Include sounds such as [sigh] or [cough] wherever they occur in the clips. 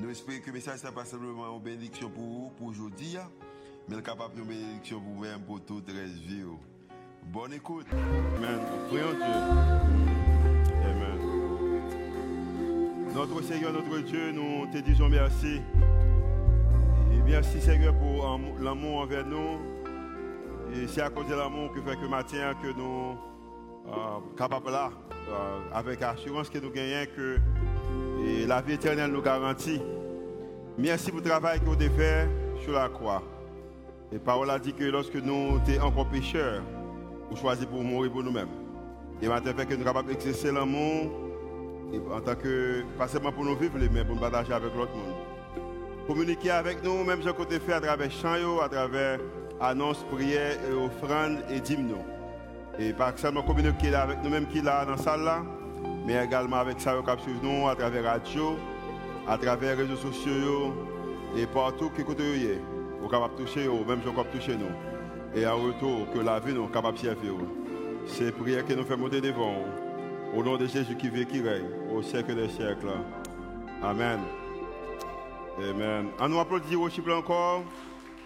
Nous espérons que le message n'est pas simplement une bénédiction pour vous, pour aujourd'hui, mais capable de bénédiction pour vous-même, pour toute la vie. Bonne écoute. Amen. Prions Dieu. Amen. Notre Seigneur, notre Dieu, nous te disons merci. Et merci Seigneur pour l'amour envers nous. Et c'est à cause de l'amour que fait que matin que nous sommes capables là, euh, avec assurance que nous gagnons que la vie éternelle nous garantit. Merci pour le travail que vous avez fait sur la croix. Et parole a dit que lorsque nous étions encore pécheurs, vous choisissez pour mourir pour nous-mêmes. Et maintenant, que nous sommes capables d'exercer l'amour, en tant que, pas seulement pour nous vivre, mais pour nous partager avec l'autre monde. Communiquer avec nous, même ce côté fait à travers chants, à travers annonces, prières, offrandes et dîmes. Et pas seulement communiquer avec nous-mêmes qui là dans la salle mais également avec ça, qui nous à travers la radio, à travers les réseaux sociaux et partout qui côté vous êtes capable de toucher, même je capable toucher nous. Et en retour, que la vie nous capable de servir. C'est prière que nous faisons monter devant. Au nom de Jésus qui vit, qui règne, au siècle des siècles. Amen. Amen. On nous applaudit worship encore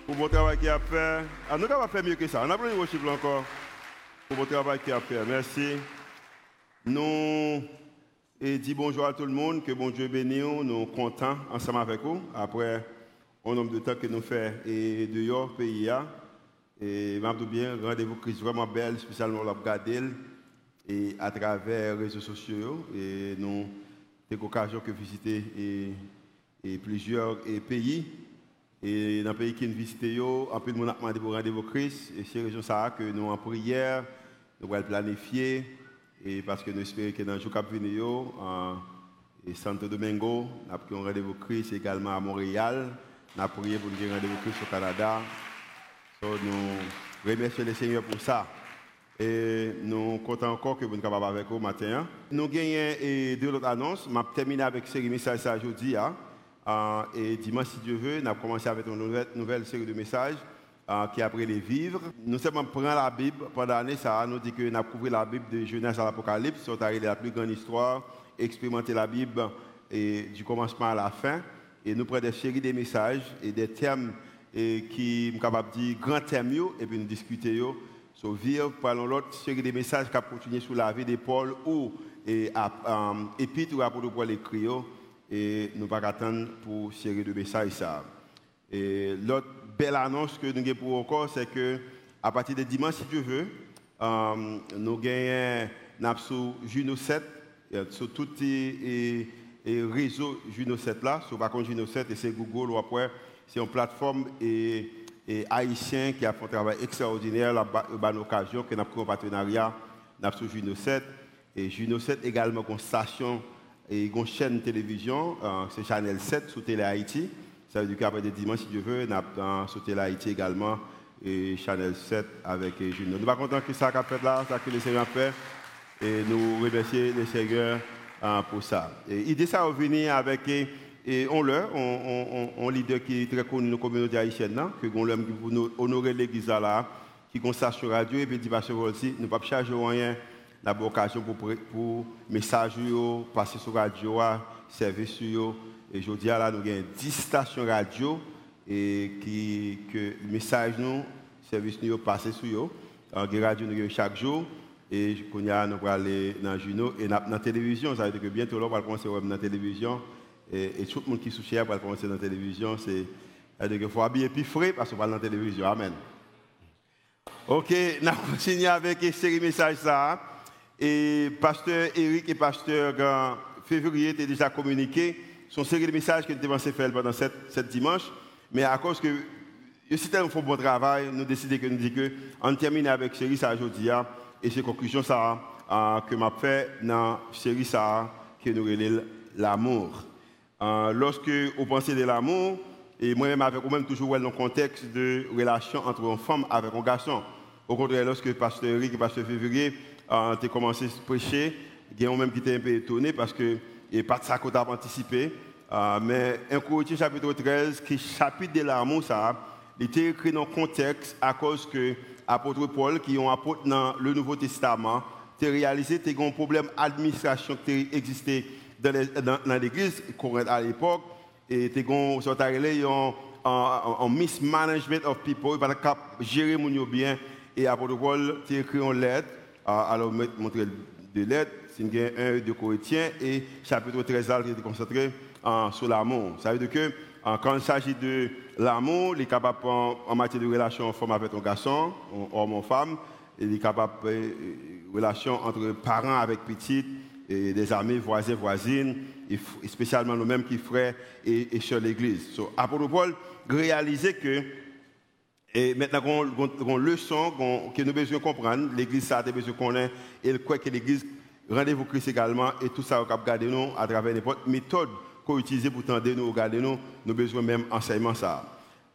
pour votre travail qu'il a fait. On nous va faire mieux que ça. On applaudit worship encore pour votre travail qu'il a fait. Merci. Nous et dit bonjour à tout le monde, que bon Dieu bénisse nous, contents ensemble avec vous, après un nombre de temps que nous faisons et dehors, pays, et je bien, rendez-vous Christ vraiment belle, spécialement la et à travers les réseaux sociaux, et nous avons l'occasion de visiter et, plusieurs pays, et dans les pays qui nous visitent, un peu de monde a demandé pour rendez-vous Christ, et c'est raison ça que nous en prière, nous allons planifier, et parce que nous espérons que dans le jour qui venir, et Santo Domingo, nous avons un rendez-vous Christ également à Montréal. Nous avons prié pour nous un rendez-vous Christ au Canada. nous remercions le Seigneur pour ça. Et nous comptons encore que vous êtes capables avec vous matin. Nous gagnons deux autres annonces. Je vais terminer avec série message aujourd'hui. Hein. Et dimanche, si Dieu veut, nous avons commencé avec une nouvelle série de messages. Euh, qui après les vivre. Nous sommes pris la Bible pendant l'année, ça nous dit que nous avons couvert la Bible de Genèse à l'Apocalypse, c'est la plus grande histoire, expérimenter la Bible et du commencement à la fin. Et nous prenons des séries de messages et des thèmes et qui sont capables de dire grands thèmes et puis nous discuter sur vivre. Parlons l'autre série de messages qui a continué sur la vie de Paul ou et, euh, épître ou apôtre Paul écrit et nous pas attendre pour série de messages. Et l'autre belle annonce que nous avons pour encore, c'est que à partir de dimanche, si Dieu veut, euh, nous gagnons sur Juno 7, sur tous les, réseaux Juno 7 là, sur contre Juno 7 et c'est Google ou après, c'est une plateforme et, haïtien qui a fait un travail extraordinaire, la bonne occasion, que nous avons pris un partenariat sur Juno 7. Et Juno 7 également une station et une chaîne de télévision, euh, c'est Channel 7 sur Télé Haïti. Ça veut dire qu'après des dimanches, si Dieu veut, nous avons sauté l'Haïti également et Chanel 7 avec Juno. Nous sommes contents que ça a fait là, ça que le Seigneur a fait. Et nous remercions le Seigneur hein, pour ça. Et l'idée, ça est venir avec et on leur, on, leader qui est très connu dans la communauté haïtienne, que on pour nous honorer l'église là, qui constate sur radio, et puis dit, pasteur aussi, nous ne pas charger rien, la occasion pour, pour passer sur radio, service sur et je dis là, nous avons 10 stations radio et qui, que le message nous, service nous passe sur eux. En radio, nous avons chaque jour. Et nous allons aller dans Juno et dans la télévision. Ça veut dire que bientôt, on va commencer dans la télévision. Et, tout le monde qui soucié va commencer dans la télévision. C'est, dire qu'il faut habiller plus frais parce qu'on va dans la télévision. Amen. Ok, nous continuons avec une série message ça. Et pasteur Eric et pasteur Février étaient déjà communiqués son série de messages que nous devons faire pendant cette, dimanche. Mais à cause que si un bon travail, nous décidons que nous disons que on termine avec série ça aujourd'hui hein. et c'est conclusion ça hein, que m'a fait dans série ça que nous relève l'amour. Euh, lorsque vous pensez de l'amour, Et moi-même, avec vous-même, toujours dans le contexte de relation entre une femme avec un garçon. Au contraire, lorsque Pasteur Eric et Pasteur Février ont commencé à prêcher, il y a même qui était un peu étonné parce que et pas de ça qu'on a anticipé. Euh, mais un Corinthiens chapitre 13, qui chapitre de l'amour, ça, il était écrit dans le contexte à cause que l'apôtre Paul, qui est apôtre dans le Nouveau Testament, a réalisé qu'il y a un problème d'administration qui existait dans l'église à l'époque. Et il y a un mismanagement of people, il pas gérer les bien. Et l'apôtre Paul a écrit une lettre, euh, alors montrer deux lettres, c'est 1 de Corinthiens, et chapitre 13, il est concentré sur l'amour. Ça veut dire que quand il s'agit de l'amour, il est capable en, matière de relation femme avec un garçon, homme ou femme, il est capable de euh, relation entre parents avec petites, et des amis, voisins, voisines, et spécialement nous-mêmes qui frères et, sur l'Église. So, Apôtre Paul réaliser que et maintenant qu'on une leçon que nous avons besoin de comprendre, l'Église ça a besoin de connaître, et quoi que l'Église rendez-vous Christ également, et tout ça, on va garder nous à travers n'importe méthode qu'on utilise pour tendre nous, regarder nous, nous besoin même enseignement.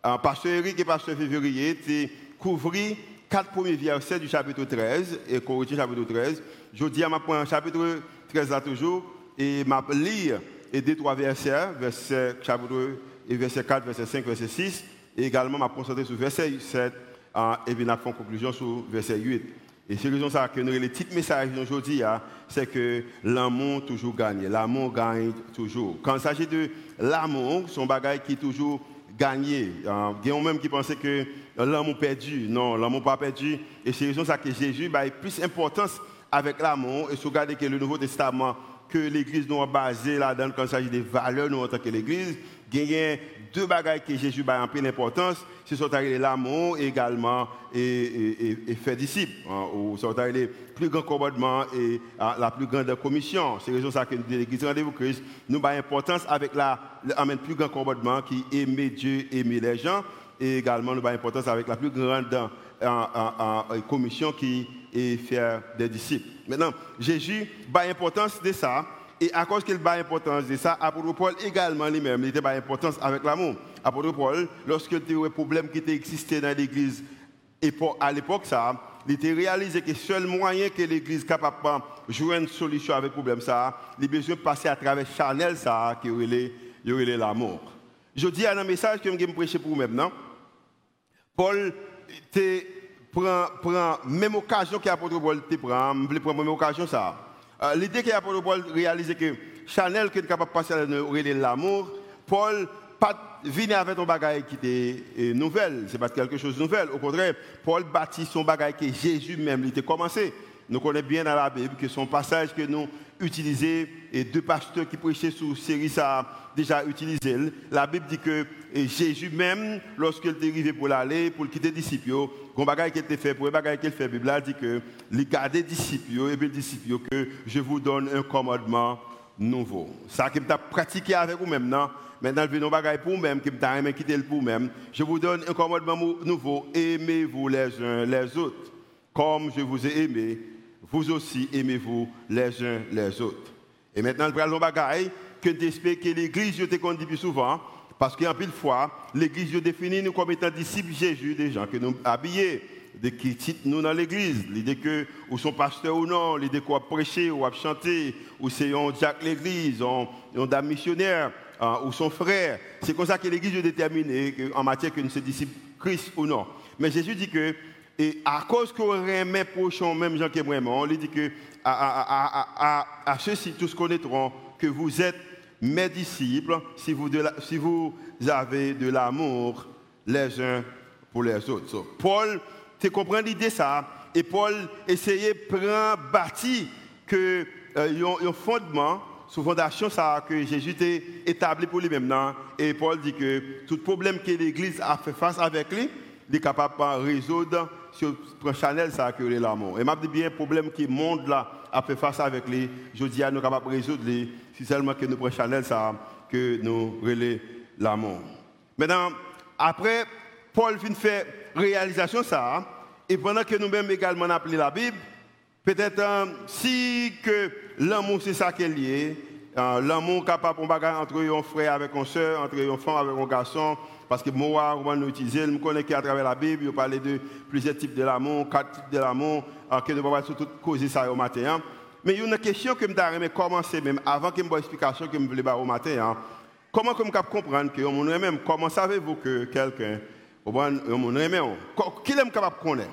Euh, pasteur Eric et Pasteur Février, tu couvrir quatre premiers versets du chapitre 13, et Corinthiens chapitre 13. Je dis à ma point chapitre 13 là toujours, et m'a lire et deux, trois versets, verset, chapitre, et verset 4, verset 5, verset 6, et également m'a concentré sur verset 7, euh, et puis m'a fait une conclusion sur verset 8. Et c'est raison ça que nous, le petit message d'aujourd'hui, hein, c'est que l'amour toujours gagne. L'amour gagne toujours. Quand il s'agit de l'amour, c'est un bagage qui est toujours gagné. Il y a même qui pensaient que l'amour perdu. Non, l'amour pas perdu. Et c'est raison ça que Jésus a plus d'importance avec l'amour. Et si regardez que le Nouveau Testament, que l'Église nous a basé là-dedans quand il s'agit des valeurs nous en tant que l'Église, il y a deux bagages que Jésus a en pleine importance, c'est sont l'amour également et, et, faire disciple, hein, ou sont les plus grands commandements et hein, la plus grande commission. C'est raison ça que l'Église Rendez-vous Christ nous avons importance avec la, le plus grand commandement qui aimer Dieu, aimer les gens, et également nous avons importance avec la plus grande hein, commission qui est faire des disciples. Maintenant, Jésus a importance de ça. Et à cause qu'il a importance de ça, Apôtre Paul également lui-même, il était importance avec l'amour. Apôtre Paul, lorsque il y eu un problème qui existait dans l'église à l'époque, ça, il était réalisé que le seul moyen que l'église est capable de jouer une solution avec le problème, ça, il a besoin de passer à travers Chanel, ça, qui aurait l'amour. Je dis à un message que je vais prêcher pour vous maintenant. Paul prend, prend même occasion qu'apôtre Paul prend, je même occasion ça. Euh, l'idée que l'apôtre Paul réalisé que Chanel qui est capable de passer à l'amour, Paul pas venir avec un bagage qui était euh, nouvelle, c'est pas quelque chose de nouvel. Au contraire, Paul bâtit son bagage que Jésus même était commencé. Nous connaissons bien dans la Bible que son passage que nous utilisons et deux pasteurs qui prêchaient sur série ça déjà utilisé. La Bible dit que Jésus même, lorsqu'il est arrivé pour l'aller, pour quitter les disciples, bagage qui était fait, pour bagage qu'il fait, la Bible dit que il garder les disciples et les disciples que je vous donne un commandement nouveau. Ça qui m'a pratiqué avec vous maintenant. Maintenant, je vais bagage pour vous-même, qui m'a quitter pour vous-même. Je vous donne un commandement nouveau. Aimez-vous les uns les autres. Comme je vous ai aimé, vous aussi aimez-vous les uns les autres. Et maintenant, vais un bagage que j'espère que l'Église, je te dit plus souvent, parce qu'en pile fois, l'Église, définit nous comme étant disciples Jésus, des gens que nous habillés, de qui titrent nous dans l'Église. L'idée que, ou sont pasteurs ou non, l'idée qu'on prêcher ou chanter, ou c'est un diacre l'Église, un dame missionnaire, hein, ou son frère. C'est comme ça que l'Église est déterminée en matière que nous sommes disciples Christ ou non. Mais Jésus dit que, et à cause qu'on remet prochain, même qui vraiment, on lui dit que à, ceux-ci tous connaîtront que vous êtes mes disciples si vous, avez de l'amour les uns pour les autres. Paul, tu comprends l'idée ça, et Paul essayait de prendre bâti que euh, un fondement, sous fondation ça que Jésus a établi pour lui-même. Et Paul dit que tout problème que l'Église a fait face avec lui, est capable de résoudre sur Chanel ça que l'amour. Et m'a dit bien problème le monde là a fait face avec lui, je dis à nous capables de résoudre les c'est seulement que nous prenons Chanel ça que nous relais l'amour. Maintenant, après, Paul vient faire réalisation ça, et pendant que nous-mêmes également appelé la Bible, peut-être euh, si que l'amour c'est ça qui est Euh, l'amour capable de bagarre entre un frère avec un soeur, entre une femme avec un garçon. Parce que moi, on va je connais qu'à travers la Bible, il parle de plusieurs types de l'amour, quatre types de l'amour, euh, que nous pouvons pas causer ça au matin. Hein. Mais il y a une question que je voudrais commencer même avant que je me explication que je voulais au matin. Hein. Comment je peux comprendre que mon même, comment savez-vous que quelqu'un, mon même, qui est capable de connaître?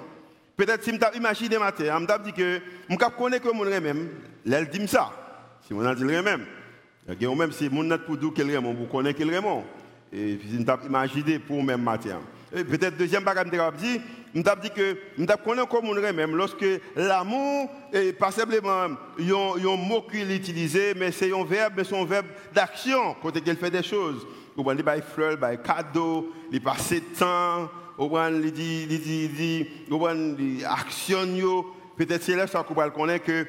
Peut-être si je imagine matin, je me dis que je connais que mon même, elle dit ça. Si on a dit le même. Même si mon pour dire qu'elle est vous connaissez qu'elle est Et puis, je imaginé pour même matin. Peut-être deuxième bagage, je dit, je dit que je connais comme on même lorsque l'amour est pas simplement un mot qu'il utilise, mais c'est un verbe, mais c'est un verbe d'action, quand il fait des choses. Vous il fleurs, il cadeaux, il passe temps, il dit, il dit, il dit, il actionne, peut-être c'est là connaître que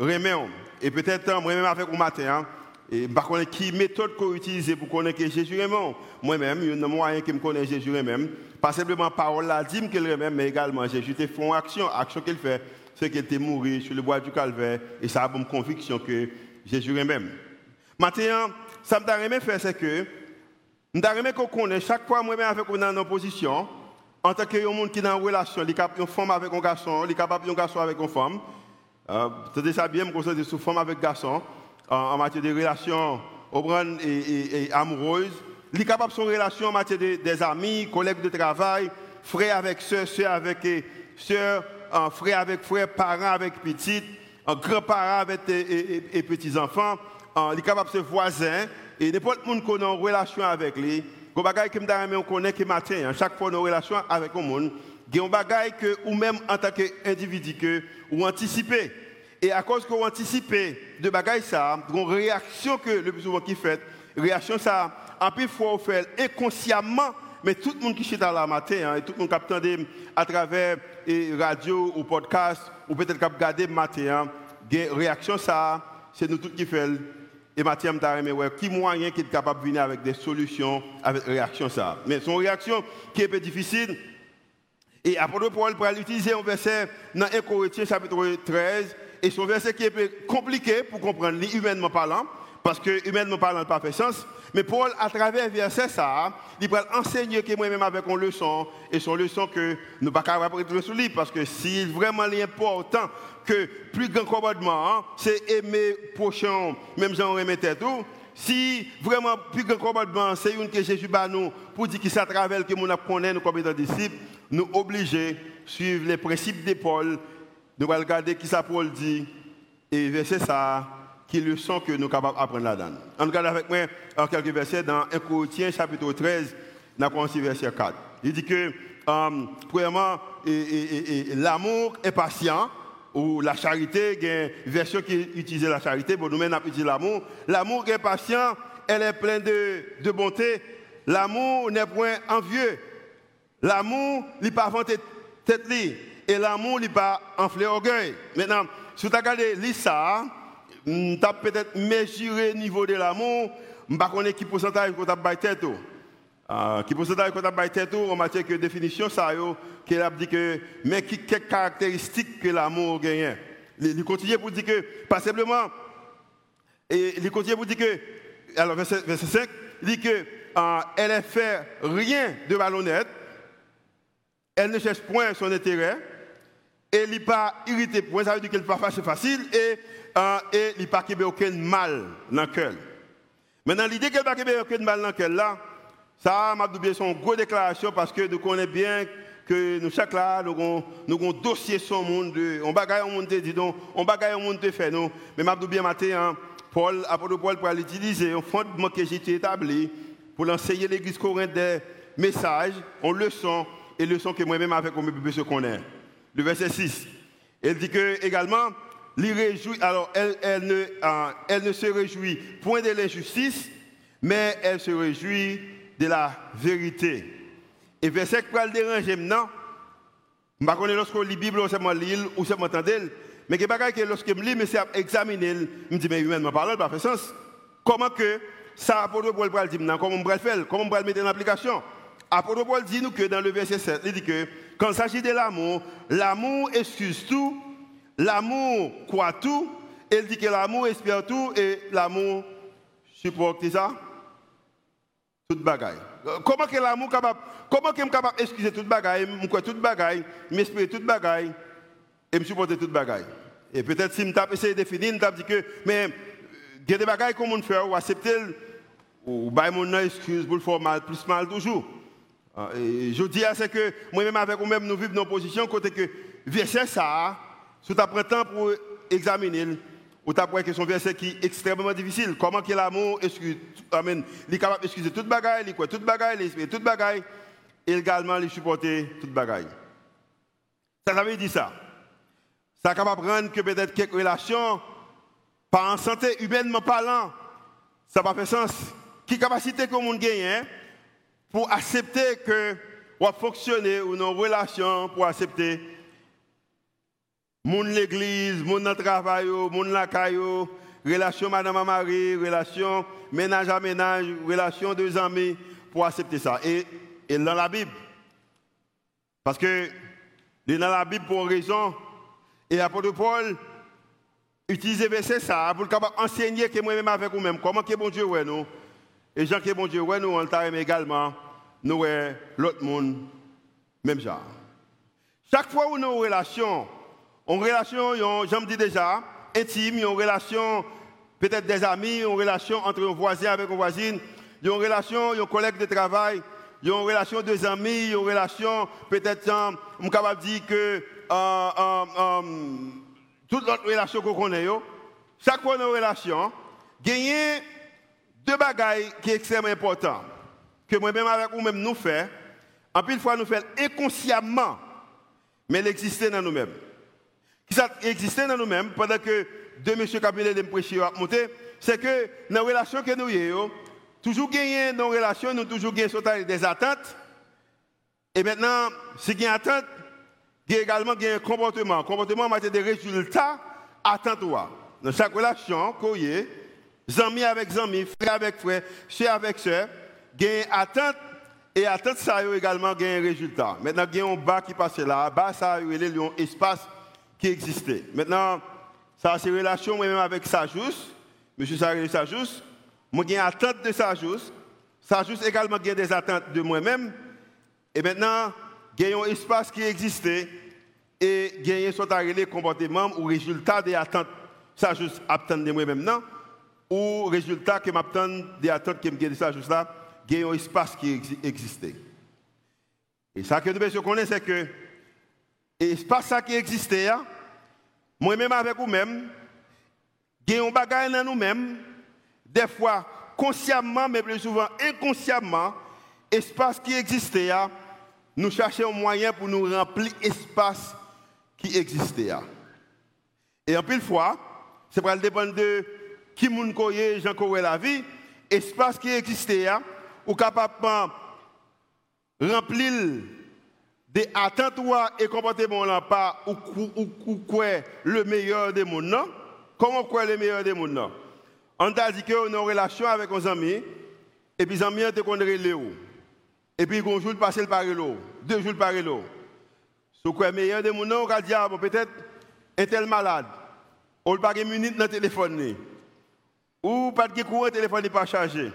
remet. Et peut-être, moi-même avec vous matin, hein, et par contre, qui méthode qu'on utilise pour connaître Jésus est Moi-même, il y a un moyen qui me connaît Jésus même. Pas simplement parole la qu'il est même, mais également Jésus fait une action. Action qu'il fait, c'est qu'il était mort sur le bois du calvaire. Et ça a une conviction que Jésus est même. Maintenant, ça me fait faire, c'est que, je veux qu'on connaisse chaque fois, moi-même avec vous dans une position, en tant que monde qui est en relation, il est capable une femme avec un garçon, il est capable un garçon avec une femme. Euh, c'est ça bien, me concentrer sur femme avec garçon en, matière de relations et, amoureuses. Il est capable de son relation en matière de, des amis, collègues de travail, frères avec soeurs, soeurs avec soeurs, frères avec frères, parents avec petites, grands-parents avec et, petits-enfants. Il est capable de ses voisins et n'importe qui qu'on a en relation avec lui. Il y a des on connaît que matin, chaque fois nos relations avec le monde, il y a des que ou même en tant qu'individu que ou anticiper. Et à cause qu'on anticipe de bagaille ça, une réaction que le plus souvent qui fait, réaction ça, un peu fois on fait inconsciemment, mais tout le monde qui est à la matin, hein, et tout le monde qui a à travers et radio ou podcast, ou peut-être qui a regardé matin, hein, réaction ça, c'est nous tous qui faisons. Et Mathieu m'a qui moyen qui est capable de venir avec des solutions, avec réaction ça? Mais son réaction qui est un peu difficile, et apôtre Paul pour utiliser un verset dans 1 Corinthiens chapitre 13, et son verset qui est compliqué pour comprendre, humainement parlant, parce que humainement parlant, pas fait sens. Mais Paul, à travers verset ça, il va enseigner que moi-même avec une leçon, et son leçon que nous ne pouvons pas apprendre sur lui, parce que si vraiment important que plus grand commandement, hein, c'est aimer prochain, même gens aimer tête tout. Si vraiment plus grand commandement, c'est une que Jésus bat nous pour dire qu'il s'attraverse que nous connaissons comme étant disciples, nous obliger suivre les principes de Paul nous allons regarder qui ça Paul dit et verset ça, qui leçon que nous sommes capables d'apprendre là-dedans. On regarde avec moi quelques versets dans 1 Corinthiens chapitre 13, nous avons verset 4. Il dit que, um, premièrement, l'amour est patient, ou la charité, il y a une version qui utilise la charité, bon, nous-mêmes, on l'amour. L'amour est patient, elle est pleine de, de bonté. L'amour n'est point envieux. L'amour n'est pas vanté tête et l'amour n'est pas enflé orgueil. Maintenant, si tu as regardé ça, tu as peut-être mesuré le niveau de l'amour, je ne sais pas qui pourcentage tu as tête. Uh, qui pourcentage tête en matière de définition, ça qu'il a dit que, mais qui, quelles caractéristiques que l'amour gagne? Il continue pour dire que, pas simplement, il continue pour dire que, alors verset, 5, il dit que, uh, elle ne fait rien de malhonnête, elle ne cherche point son intérêt, et il n'est pas irrité. Point, ça veut dire qu'elle n'est pas facile et, euh, il n'est pas aucun mal dans le cœur. Maintenant, l'idée qu'elle n'a pas aucun mal dans le cœur là, ça m'a dit son gros déclaration parce que nous connaissons bien que nous chaque là nous avons nous dossier sur le monde on bagaille on monde dit donc on bagaille on monde fait nous mais m'a bien matin hein, Paul apôtre Paul pour l'utiliser un fondement que j'ai établi pour l'enseigner l'église corinthienne des messages en leçons et leçons que moi-même avec on peut se connaître le verset 6. Elle dit que également, euh, elle ne se réjouit point de l'injustice, mais elle se réjouit de la vérité. Et verset qui va le déranger maintenant, je ne sais pas lorsque lit la Bible, ou seulement lire, ou seulement entendre, mais que lorsque je lis, mais c'est examiner, je me dis, mais humainement parlant, ça fait sens. Comment que ça, apôtre Paul dire comment on va le faire, comment on va le mettre en application? Apôtre Paul dit nous que dans le verset 7, il dit que quand il s'agit de l'amour, l'amour excuse tout, l'amour croit tout, il dit que l'amour espère tout et l'amour supporte ça toute bagaille. Comment que l'amour capable comment que capable excuser toute bagaille, me toute bagaille, m'espérer toute bagaille et me supporter toute bagaille. Et peut-être si je essayé de définir, je dit que mais il y a des bagailles qu'on faire ou accepter ou bailler mon excuse pour le faire mal, plus mal toujours. Ah, et je dis c'est que moi-même avec vous-même nous vivons dans une position côté que verset ça, si tu temps pour examiner, ou tu que son verset qui est extrêmement difficile. Comment que l'amour il est capable d'excuser toute bagaille, il quoi toute bagaille, il espère toute bagaille, et également il supporter toute bagaille. Ça, ça veut dire ça. Ça capable de rendre que peut-être quelques relations, par en santé, humainement parlant, ça n'a pas sens. Quelle capacité que le monde gagne hein, pour accepter que ou fonctionner ou nos relations pour accepter mon l'église, mon travail, mon la caillou, relation madame à mari, relation ménage à ménage, relation deux amis pour accepter ça. Et, dans la Bible, parce que dans la Bible pour raison, et l'apôtre Paul utilise verset ça pour enseigner que moi-même avec vous-même, comment que bon Dieu ouais nous, et Jean que bon Dieu ouais nous, on le également, nous l'autre monde, même genre. Chaque fois où nous avons une relation, une relation, j'aime dis déjà, intime, une relation peut-être des amis, une relation entre un voisin avec une voisine, une relation, un collègue de travail, une relation de amis, une relation peut-être, je suis capable de dire que euh, euh, euh, toute notre relation qu'on connaît, chaque fois une relation, gagner deux bagailles qui sont extrêmement importantes, que moi-même avec vous-même nous faisons, en de fois nous faisons inconsciemment, mais elle existe dans nous-mêmes qui existait dans nous-mêmes pendant que deux messieurs cabinets de prêcher à monter, c'est que dans la relation que nous avons, toujours gagner dans la relation, nous toujours gagner des attentes. Et maintenant, si il y a attente, il y a également un comportement. Comportement en des résultats attentes. Dans chaque relation, amis avec amis, frère avec frère, soeur avec a une attente et attente ça a également un résultat. Maintenant, il y a un bas qui passe là, bas ça a un espace qui existait. Maintenant, ça c'est relation moi-même avec Sajous, M. Saré Sajous. Moi j'ai attente de Sajous. Sajous également a des attentes de moi-même. Et maintenant, il y un espace qui existait et y a un comportement ou résultat des attentes Sajous attend de moi-même ou résultat que m'attend des attentes que me de Sajous là, il y a un espace qui existait. Et ça que nous devons connaître c'est que ça qui existait. Hein. Moi-même avec vous-même, il y a un bagage dans nous-mêmes, des fois consciemment, mais plus souvent inconsciemment, espace qui existait, hein. nous cherchons un moyen pour nous remplir l'espace qui existait. Hein. Et en de fois, c'est pour dépendre de qui moun koye, Jean koye la vie, espace qui existait, ou capable de remplir des attentes et comportements là pas ou, quoi le meilleur des mondes comment quoi le meilleur des mondes on t'a dit qu'on a une relation avec nos amis et puis les amis te connaissent Léo et puis un jour passe par l'eau deux jours par l'eau ce quoi le meilleur des mondes on va dire ah, peut-être tel malade. Ou pas une minute dans le téléphone ou pas de courant téléphone n'est pas chargé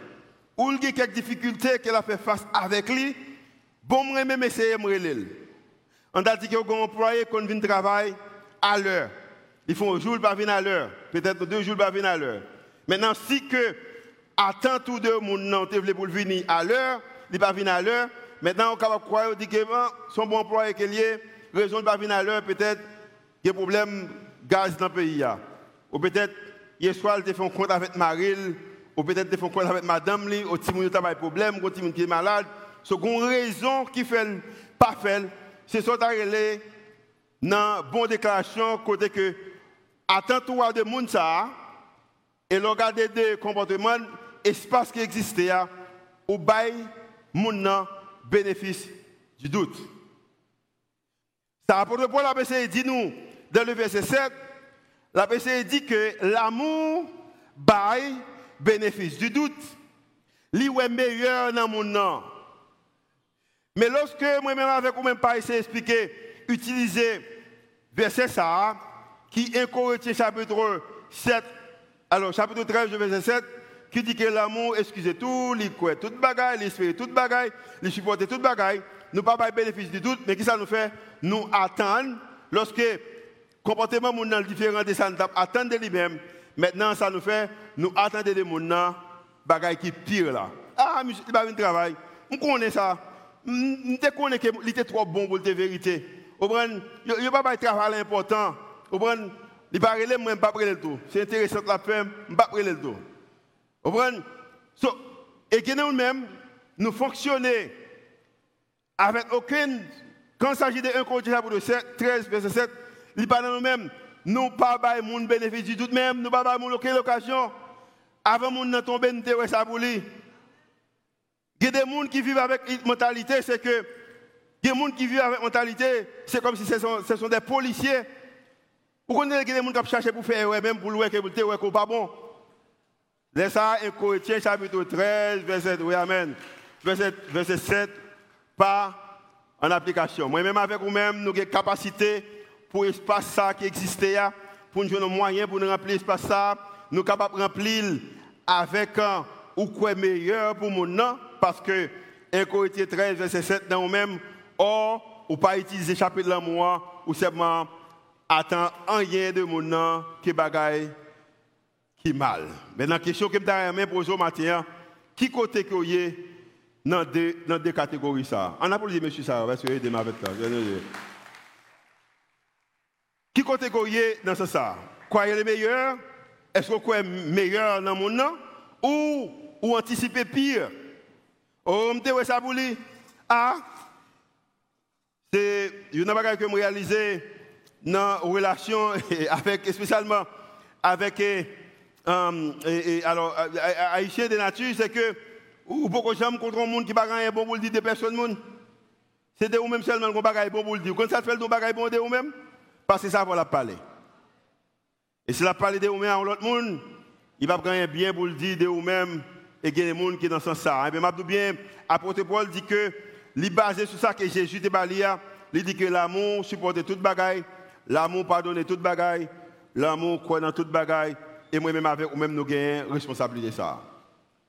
ou il y a quelques difficultés qu'elle a fait face avec lui Bon, moi, même essayer de me On a dit que un employé qui vient travailler à l'heure. Ils font un jour, pas venir à l'heure. Peut-être deux jours, pas venir à l'heure. Maintenant, si que, attend tous deux monde pour venir à l'heure, il pas venir à l'heure. Maintenant, on peut croire dit que son bon employé qui est raison de pas venir à l'heure, peut-être il y a problème gaz dans le pays. Ou peut-être, hier soir, il fait un compte avec Maril, ou peut-être il fait un compte avec madame, ou il y a un problème, ou il est malade. Ce qu'on raison qui fait pas faire, c'est ça relé dans bonne déclaration côté que attends-toi de monde ça et regarder des comportements espace qui existait ou bail mon bénéfice du doute. Ça apporte pour la BCE dit nous dans le verset 7 la BCE dit que l'amour bail bénéfice du doute. Lui est meilleur dans mon nom. Mais lorsque moi-même avec vous-même pas essayer d'expliquer, utiliser verset ça, qui est Corinthiens chapitre 7, alors chapitre 13, verset 7, qui dit que l'amour excusez tout, il croit toute bagaille, il espère toute bagaille, il supporte toute bagaille. Nous pas pas bénéfice du tout, mais qui ça nous fait? Nous attendre lorsque comportement mon différent de ça. Maintenant ça nous fait nous attendre de mon qui pire là. Ah, monsieur, il va travail. On connaît ça. On connaît qu'il était trop bon pour la vérité. Il n'y a pas travail important. Il ne pas relève, moi, pas le tout. C'est intéressant la femme, pas le tout. Vous comprenez? So, Et que nous-mêmes, nous fonctionnons avec aucune. Quand il s'agit de 1 Corinthiens 13, verset 7, nous-mêmes. Nous pas de mon bénéfice tout même, nous pas de aucune occasion. Avant de nous ça des gens qui vivent avec mentalité, c'est que. Des gens qui vivent avec mentalité, c'est comme si ce sont, des policiers. Vous connaissez des qui pour faire, même pour louer, que bon? Laissez ça, 1 Corinthiens chapitre 13, verset, Amen. Verset, verset 7, pas en application. Moi-même avec vous-même, nous avons pour l'espace ça qui existait, pour nous donner moyens pour nous remplir l'espace ça, nous capables de remplir avec un ou quoi meilleur pour mon nom, parce que 1 Corinthiens 13, verset 7, dans nous-mêmes, or, ou pas utiliser chapitre l'amour, ou seulement attendre rien de mon nom qui bagaille qui mal. Maintenant, la question que je vais poser au matin, qui côté que vous dans deux, dans deux catégories ça? On a pour dire, monsieur Sarah, parce que vous avec ça. Qui côté dans ce ça est le meilleur? Est-ce que vous êtes meilleur dans mon nom? Ou, ou anticiper pire? Oh, je ça pour lui. Ah, c'est une chose que je réalisé dans la relation [laughs] avec, spécialement avec euh, et, alors, haïtien de nature, c'est que, ou beaucoup de gens contre un monde qui n'a pas bon pour le dire des personnes. C'est de vous-même seulement qu'on n'a bon pour le dire. Quand ça fait le bagaille bon de vous-même, parce que ça va la parler. Et si la parler de vous-même à l'autre monde, il va gagner bien pour le dire de vous-même et il y qui sont dans ce sens. Et bien, bien, apôtre Paul dit que, il basé sur ça que Jésus te balia, il dit que l'amour supporte toute bagaille, l'amour pardonne toute bagaille, l'amour croit dans toute bagaille, et moi-même avec vous-même, nous avons responsabilité de ça.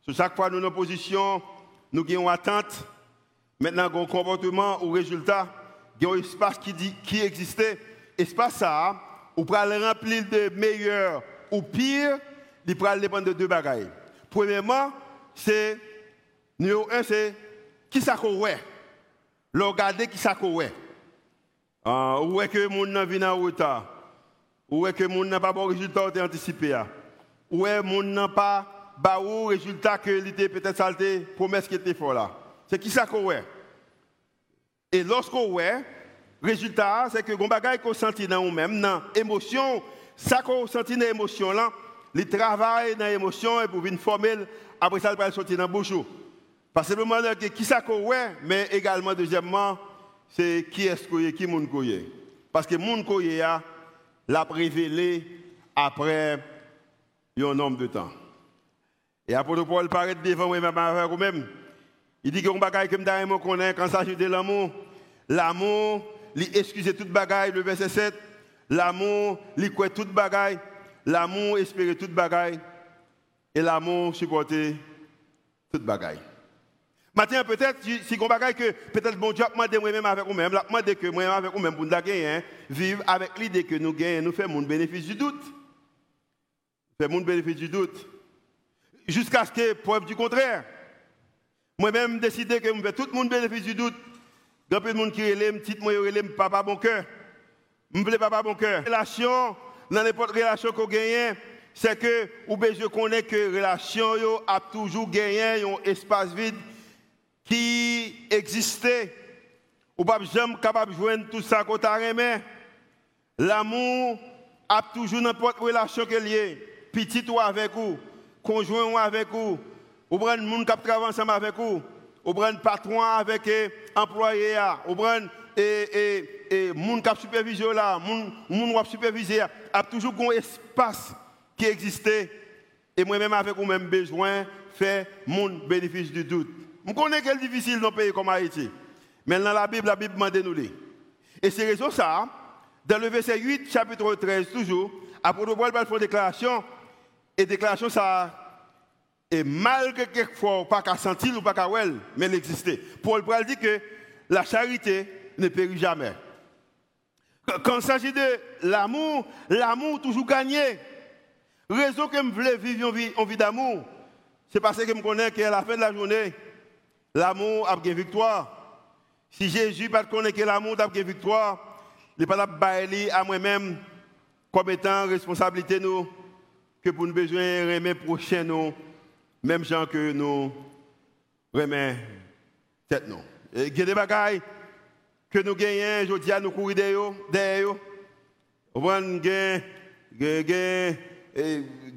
Sur chaque fois, nous nos positions, nous avons attente. Maintenant, un comportement ou résultat, nous avons un espace qui, dit, qui existait. Espace ça, ou pour le remplir de meilleur ou pire, il peut dépendre de deux bagailles. Premièrement, c'est, numéro un, c'est qui ça qu'on Le regarder qui ça qu'on ah, Où est que mon monde vient en retard ou est-ce que mon n'a pas bon résultat anticipé Ou est-ce que mon n'a pas bon résultat que l'idée peut-être salté, promesse qui était fort là. C'est qui ça qu'on est Et lorsqu'on est, résultat, c'est que les choses qu'on senti dans nous-mêmes, dans l'émotion, ça qu'on senti dans l'émotion le travail dans l'émotion et pour une formule, après ça, il va sortir dans la bouche. Parce que moment que qui ça qu'on est, mais également, deuxièmement, c'est qui est-ce qu'on est, qui est ce qu'on est. Parce que mon qu'on est, l'a révélé après un nombre de temps. Et après Paul paraît devant moi-même avec vous-même. Il dit que un bagaille que je connais quand s'agit de l'amour. L'amour, il excuse toute bagaille, le verset 7. L'amour, il croit toute bagaille. L'amour espère toute bagaille. Et l'amour supporter toute bagaille. Maintenant, peut-être, si on bagaille que peut-être bon Dieu a moi-même avec vous-même, a demandé que moi-même avec vous-même pour nous hein, vivre avec l'idée que nous gagnons, nous faisons bénéfice du doute. Faisons le bénéfice du doute. Jusqu'à ce que, preuve du contraire, moi-même décidé que je fais tout le monde bénéfice du doute. Il y a de monde qui relève, petit moi, relève papa bon cœur. Je veux papa bon cœur. Relation, dans n'importe relation qu'on gagne, c'est que, ou bien je connais que relation a toujours gagné un espace vide qui existait, ou pas jamais capable de joindre tout ça qu'on t'a L'amour a toujours n'importe relation y ait, petit ou avec vous, conjoint ou avec vous, ou prendre monde qui travaille ensemble avec vous, ou prendre patron avec employé, ou prendre et et et monde qui supervisé là, monde monde qui supervisé a toujours un espace qui existait et moi-même avec vous même besoin faire mon bénéfice du doute. Je connais que c'est difficile dans un pays comme Haïti. Mais dans la Bible, la Bible demande nous. Et c'est raison ça, dans le verset 8, chapitre 13, toujours, Apôtre Paul va faire une déclaration, et déclaration, ça, et malgré quelquefois, pas qu'à sentir ou pas qu'à well, mais elle existait. Paul Paul dit que la charité ne périt jamais. Quand il s'agit de l'amour, l'amour toujours gagné. Raison que je voulais vivre une vie, d'amour, c'est parce que je connais qu'à la fin de la journée, l'amour a gagné victoire. Si Jésus ne connaît que l'amour a gagné victoire, il n'est pas là à moi-même comme étant responsabilité nous, que pour nous besoin de remettre prochain nous, même gens que nous remet tête nous. Il y a des bagailles que nous gagnons, je dis à nous courir derrière. Il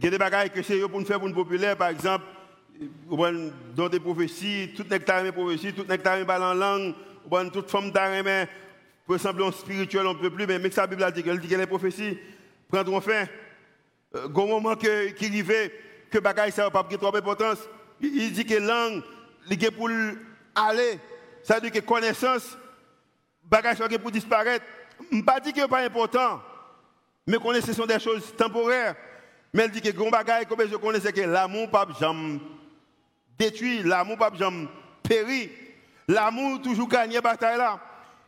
y a des bagailles que c'est pour nous faire pour nous populaire, par exemple, dans des prophéties, tout nectar mes prophéties, tout nectar mes en langue, toute forme d'arrêt, peut sembler spirituel, on ne peut plus, mais, mais la Bible dit qu'elle dit que les prophéties prendront fin. Euh, au moment que, qui arrivait, que bagaille ça pas trop d'importance, il dit que langue, il pour aller, ça veut dire que connaissance, bagaille ça pour disparaître. Je ne pas que n'est pas important, mais connaissance sont des choses temporaires. Mais elle dit que grand bagaille, comme je connais, c'est que l'amour pas jamais détruit, l'amour pas jamais péri. L'amour toujours gagné bataille là.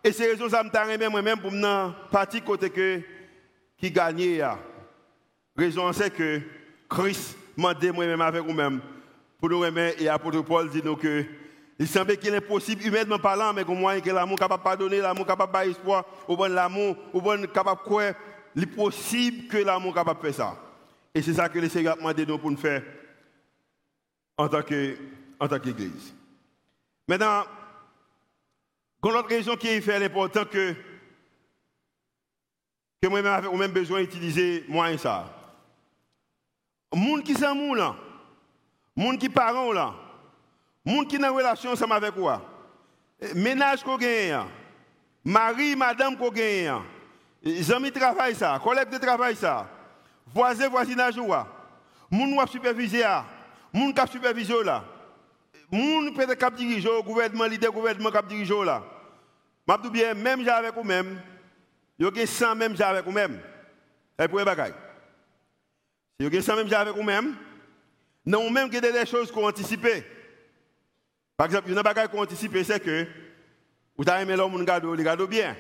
Et c'est raison ça me moi-même pour me partir côté que qui gagne Raison c'est que Christ m'a dit moi-même avec vous-même pour nous remettre et apôtre Paul dit nous que il semble qu'il est impossible, humainement parlant, mais comme moyen que l'amour capable de pardonner, l'amour capable de espoir, au bon l'amour, au bon capable de croire, il est possible que l'amour capable de faire ça. Et c'est ça que le Seigneur m'a demandé pour nous faire en tant qu'Église. Maintenant, quand l'autre raison qui est fait l'important que, que moi-même j'ai même besoin d'utiliser moyen ça. Monde qui sont moun là, monde qui parents là, monde qui dans relation ensemble avec quoi. Ménage qu'on gagne, mari, madame qu'on gagne, amis travail ça, collègue de travail ça, voisin voisinage ou monde qui superviser, monde qui superviser là. Moun peut-être cap diriger au gouvernement, leader gouvernement cap diriger là. M'a bien même j'ai avec vous même. Yo gen 100 même j'ai avec vous même. Et pour bagay. Si yo gen 100 même avec vous même, non même que des choses qu'on anticipe. Par exemple, une bagay qu'on anticipe c'est que vous avez aimé l'homme il garde bien.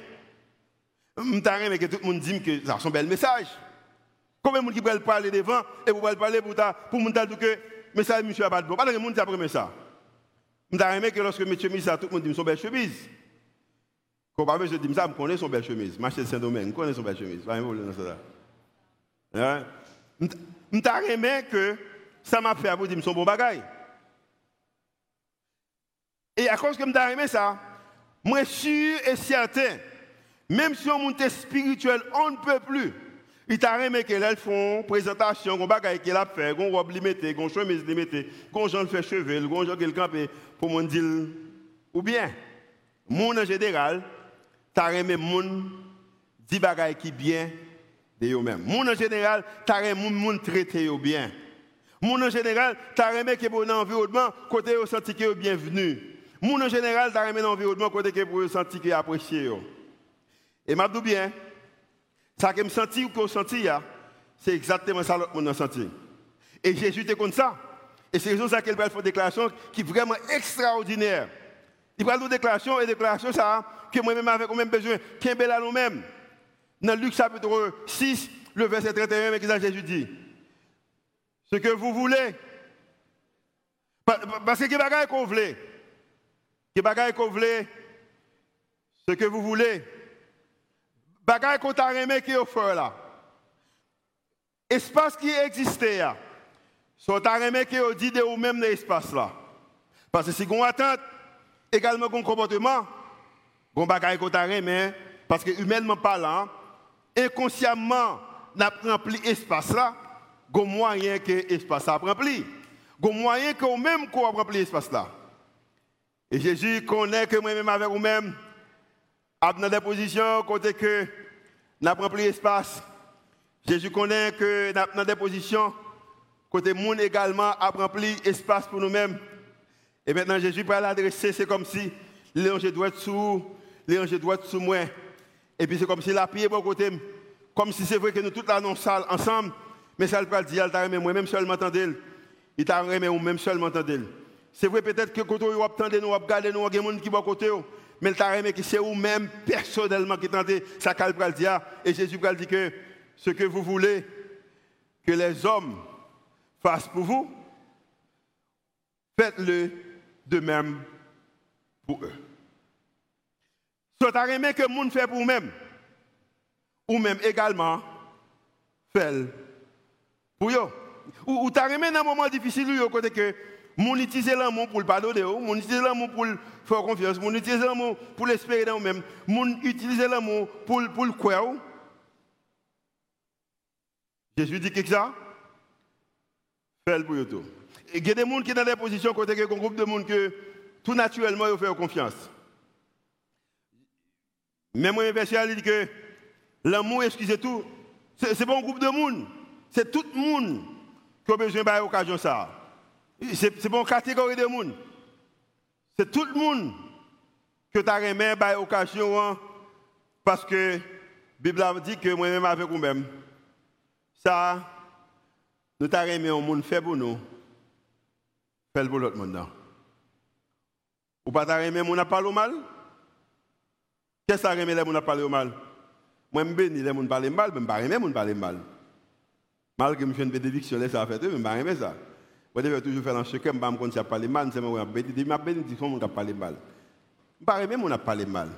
M'ta aimé que tout le monde dit que ça son bel message. Combien de monde qui peut parler devant et vous pouvez parler pour pour monde dire que message monsieur a pas de. Pas de monde qui a ça. Je aimé que lorsque M. Missa, tout le monde dit son belle chemise. Quand je dis ça, je connais son belle chemise. Marché Saint-Domingue, je connais son belle chemise. Pas un problème ça. Je aimé que ça m'a fait pour dire son bon bagaille. Et à cause que je aimé ça, moi sûr et certain, même si on monte spirituel, on ne peut plus. Il t'a remis qu'elles font présentation, qu'on bagaille qu'elle a fait, qu'on robe limitée, qu'on chemise limitée, qu'on j'en fait cheveux, qu'on j'en quelqu'un pour mon dire ou bien mon en général t'a remis mon dit bagaille qui bien de eux-mêmes. En général t'a remis mon traité bien. Mon en général t'a remis que bon environnement côté au senti que bienvenu. Mon en général t'a remis environnement côté que pour senti que apprécié. Et m'a dit bien ça que me senti ou que senti, c'est exactement ça que je senti. Et Jésus était comme ça. Et c'est raison ça qu'il va faire une déclaration qui est vraiment extraordinaire. Il va faire une déclaration et une déclaration ça que moi-même avec moi-même besoin qu'un bel à nous-mêmes. Dans Luc chapitre 6, le verset 31, mais que Jésus dit? Ce que vous voulez. Parce que quest bagaille qu'on voulait. Quel bagaille qu'on. Ce que vous voulez bagay qu'on t'a remis qui offert là. Espace qui existait là. So t'a remis qui dit de ou même dans l'espace là. Parce que si on attend également comportement, on bagay qu'on t'a parce que humainement parlant, inconsciemment n'a rempli espace là, un moyen que l'espace a rempli. Un moyen que même qu'on rempli l'espace là. Et Jésus connaît que moi-même avec vous-même, dans des positions côté que n'a rempli l'espace. Jésus connaît que dans des positions côté monde également a rempli espace pour nous-mêmes. Et maintenant Jésus peut l'adresser, c'est comme si l'ange doit être sous, l'ange doit être sous moi. Et puis c'est comme si la pied bon côté comme si c'est vrai que nous tous là ensemble, mais ça le pas dire, il t'a moi même seulement entendre. Il t'a remis ou même seulement entendre. C'est vrai peut-être que quand on entend nous, on regarde nous, a des gens qui vont côté mais il t'a remis que c'est vous-même personnellement qui entendez ça qu'elle le dire et Jésus va dire que ce que vous voulez que les hommes fassent pour vous, faites-le de même pour eux. Ce que aimé que monde fait pour vous-même, ou même également, faites pour eux. Ou tu as aimé dans un moment difficile, où côté que mon utilise l'amour pour le pardonner, mon utilise l'amour pour faire confiance, mon utilise l'amour pour l'espérer dans vous-même, mon utilise l'amour pour, pour le croire. Jésus dit que ça, faites pour eux. Il y a des gens qui sont dans des positions côté que un groupe de monde que tout naturellement ils font confiance. Mais moi, verset dit que l'amour, excusez tout, c'est pas un groupe de monde. C'est tout le monde qui a besoin de l'occasion ça. C'est pas une catégorie de monde. C'est tout le monde que tu as aimé par occasion hein, parce que la Bible dit que moi-même avec vous-même, ça, nous t'avons aimé un monde fait pour nous, fait pour l'autre monde. Ou pas t'as aimé mon parlé mal? Qu'est-ce que ça aimé les gens mal? Moi, je bénis les gens parler mal, mais je ne pas aimer les parler mal. Malgré que je fais une bénédiction, ça fait, je ne pas aimer ça. Je toujours faire un secret, je ne sais pas parler mal, je je ne parler mal. Je pas mal.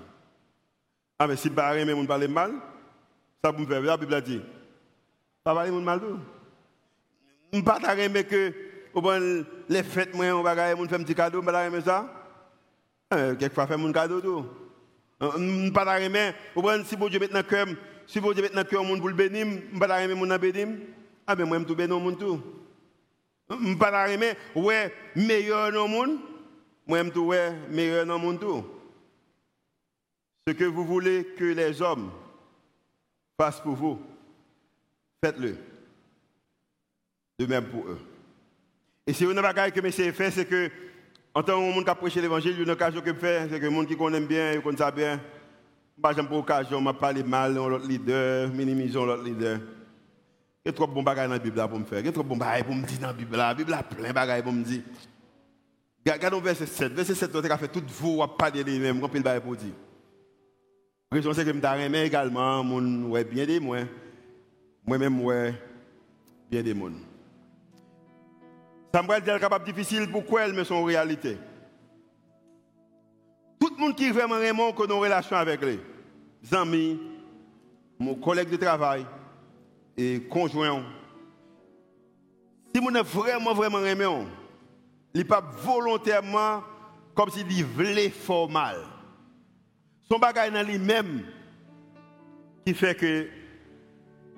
Ah, mais si je ne pas aimer les parler mal, ça me faire, la Bible dit, pas parler mal. Je ne pas aimer que les fêtes, moi, on va un petit cadeau, je pas ça. Euh, quelquefois, faire mon cadeau. Je pas aimer, si bon Dieu met cœur, si bon Dieu met dans cœur monde pour le bénir, je pas aimer mon bénir. Ah ben moi je bénir mon tout. Je pas aimer ouais meilleur dans monde, moi je ouais meilleur dans monde tout. Ce que vous voulez que les hommes fassent pour vous, faites-le. De même pour eux. Et si vous n'avez pas que monsieur fait, c'est que en tant que monde qui a prêché l'évangile, il y a une occasion que fais, c'est que les gens qui connaissent bien, ils connaissent bien. Je n'ai pas occasion, je parle mal de l'autre leader, minimisons l'autre leader. Il y a trop de bons bagages dans la Bible pour me faire. Il y a trop de bons pour me dire dans la Bible. La Bible a plein de bagages pour me dire. Regardons verset 7. Verset 7, on a fait tout vous à parler de lui-même, remplir le bagages pour dire. La raison, c'est que je me également, mon ouais bien des moi. Moi-même, ouais bien des gens. Ça me dire capable difficile pourquoi elle mais son réalité. Tout le monde qui vraiment vraiment que nos relations avec les amis, mon collègue de travail et conjoint. Si vous êtes vraiment vraiment aimé, il n'est pas volontairement comme s'il voulait fort mal. Son bagage dans lui-même qui fait que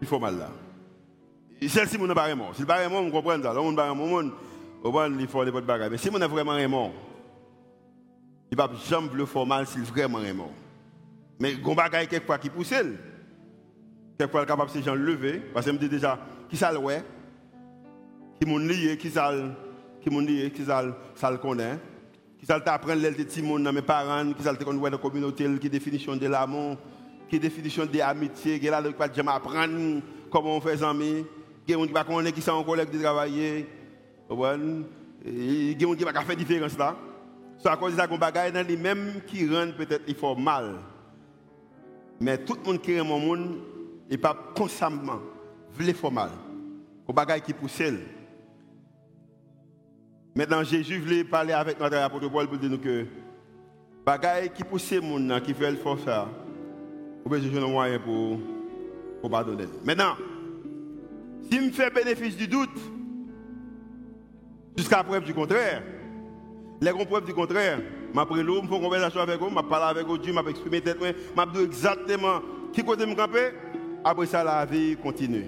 il faut mal là. Celle-ci, mon pas. Si le pas on comprend ça. On pas vraiment, on il. Mais si on est vraiment vraiment, il va jamais le formal s'il vraiment vraiment. Mais il y a bagages quelquefois qui pousse. Quelquefois, capable de gens lever. Parce que je me dis déjà, qui ça le qui m'ont lié, qui ça qui m'ont lié, qui ça le connaît? Qui ça t'apprendre les petits monde dans mes parents, qui la communauté, qui définition de l'amour, qui définition de l'amitié, qui là, jamais apprendre comment on fait des amis? Il y a des gens qui ne qui sont en collègue de travailler. Il y a des gens qui ne différence là. C'est à cause de ça qu'on bagaille dans les mêmes qui rendent peut-être il faut mal. Mais tout le monde qui aime mon monde, il pas constamment veut faire mal. Au bagaille qui pousse. Maintenant, Jésus voulait parler avec notre apôtre Paul pour dire que bagaille qui pousse le monde, qui le faire ça, vous avez besoin de moyen pour, pour pardonner. Maintenant, je me fais bénéfice du doute, jusqu'à preuve du contraire, les preuve du contraire, je prends l'eau, fais une conversation avec vous, je parle avec Dieu, je exprime tête, je dis exactement qui côté me camper. Après ça, la vie continue.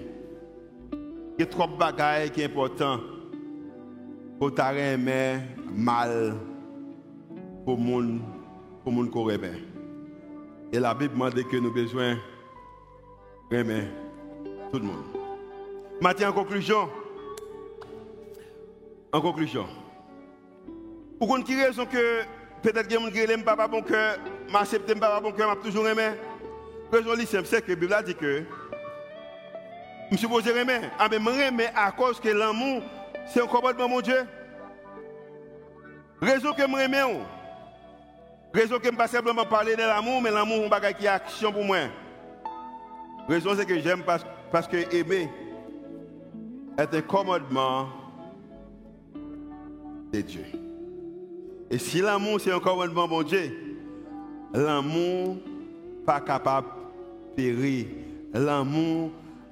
Il y a trop de bagailles qui sont importantes pour t'arrêter mal. Pour le monde, pour le monde Et la Bible demande que nous avons besoin de tout le monde. Maintenant, en conclusion, en conclusion, pour qu'on qui raison que peut-être que je ne pas bon cœur, m'accepte pas bon cœur, m'a toujours aimé. Raison c'est que la Bible dit que Je suis supposé aimer. Ah, mais je remets à cause que l'amour, c'est un commandement, mon Dieu. Raison que je remets. Raison que je ne pas simplement parler de l'amour, mais l'amour est un bagage qui est action pour moi. Raison c'est que j'aime parce, parce que aimer est un commandement de Dieu. Et si l'amour c'est un commandement de Dieu, l'amour pas capable de périr. L'amour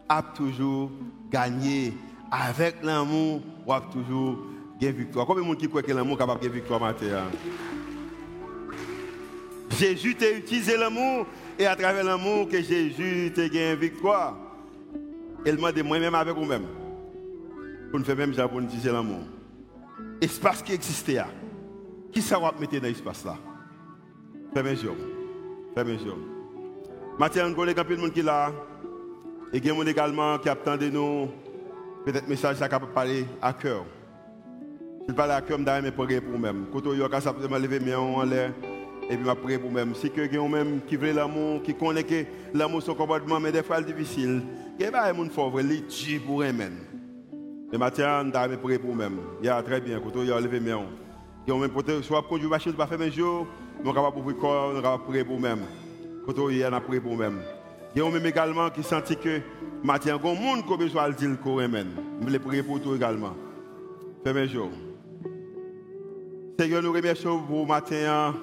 a toujours gagné. Avec l'amour, on a toujours gagné victoire. Combien de monde qui croit que l'amour est capable de gagner victoire? Jésus t'a utilisé l'amour et à travers l'amour que Jésus t'a gagné victoire. Il m'a dit moi-même avec vous-même. Pour nous faire même ça pour nous utiliser l'amour. Espace qui existait là. Qui ça va mettre dans l'espace là? Fais mes jours. Fais mes jours. Mathieu, on connaît un peu de monde qui est là. Et il y a des également qui attendent nous. Peut-être message ça capable parler à cœur. Je parle à cœur, je vais prier pour moi-même. Quand on a simplement lever mes en l'air et puis je prier pour moi-même. Si quelqu'un même qui veut l'amour, qui connaît que l'amour son comportement, mais des fois difficile, il y a des gens qui font les tuer pour eux-mêmes. Et maintenant, je vais prier pour moi-même. Il y a très bien, quand on a levé mes Qui ont même soit nous pour nous-mêmes. Quand on a prié pour nous-mêmes. A même également qui sentit que Mathieu, il y a un qui a besoin de dire qu'on aime. Je pour toi également. Fais mes jours. Seigneur, nous remercions pour matin.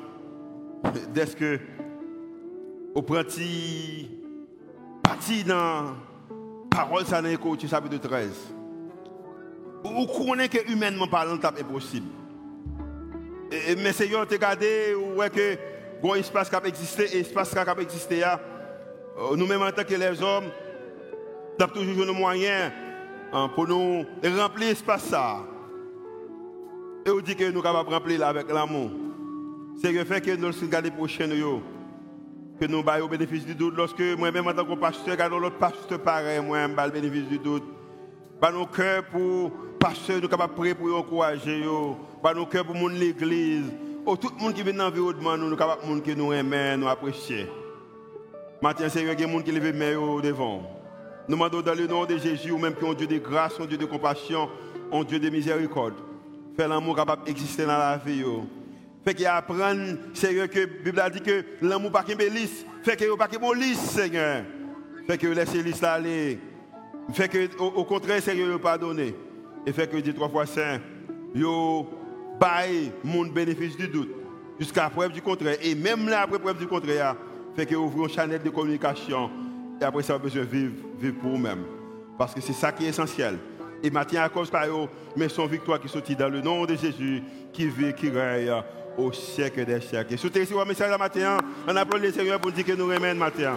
[laughs] Dès que au parti dans parole chapitre 13. Vous connaissez que humainement parlant, c'est impossible. Mais Seigneur, tu regardé, ouais que bon espace qui a existé, espace qui a existé, euh, nous-mêmes en tant que les hommes, nous avons toujours nos moyens hein, pour nous remplir l'espace. Et on dit que nous sommes capables de remplir avec l'amour. C'est le fait que nous regardons prochain que nous avons le bénéfice du doute. Lorsque moi-même en tant que pasteur, regardons l'autre pasteur pareil, moi, je le bénéfice du doute. Par nos cœurs pour pasteur, nous capables de prier pour encourager. Par nos cœurs pour l'église. Oh, tout le monde qui vient dans l'environnement, nous capables de nous aimer, nous apprécier. Maintenant, Seigneur, il y a des gens qui lèvent mains devant. Nous demandons dans le nom de Jésus, ou même qui ont Dieu de grâce, un Dieu de compassion, un Dieu de miséricorde. Fais l'amour capable d'exister dans la vie. Fait qu'il apprendre, Seigneur, que la Bible a dit que l'amour pas qu'un lisse. Fait qu'il pas qu'un lisse, Seigneur. Fait que laisse lisse aller. Fait que, au, contraire, Seigneur, le pardonner. Et fait que dit trois fois saint, yo, bail mon bénéfice du doute. Jusqu'à preuve du contraire. Et même là, après preuve du contraire, fait que ouvrir une chaîne de communication. Et après ça, on a besoin vivre, vivre pour vous-même. Parce que c'est ça qui est essentiel. Et maintenant, à cause de ça, mais son victoire qui sortit dans le nom de Jésus, qui vit, qui règne au siècle des siècles. Et si vous avez un message matin, on applaudit le Seigneur pour dire que nous remettons matin.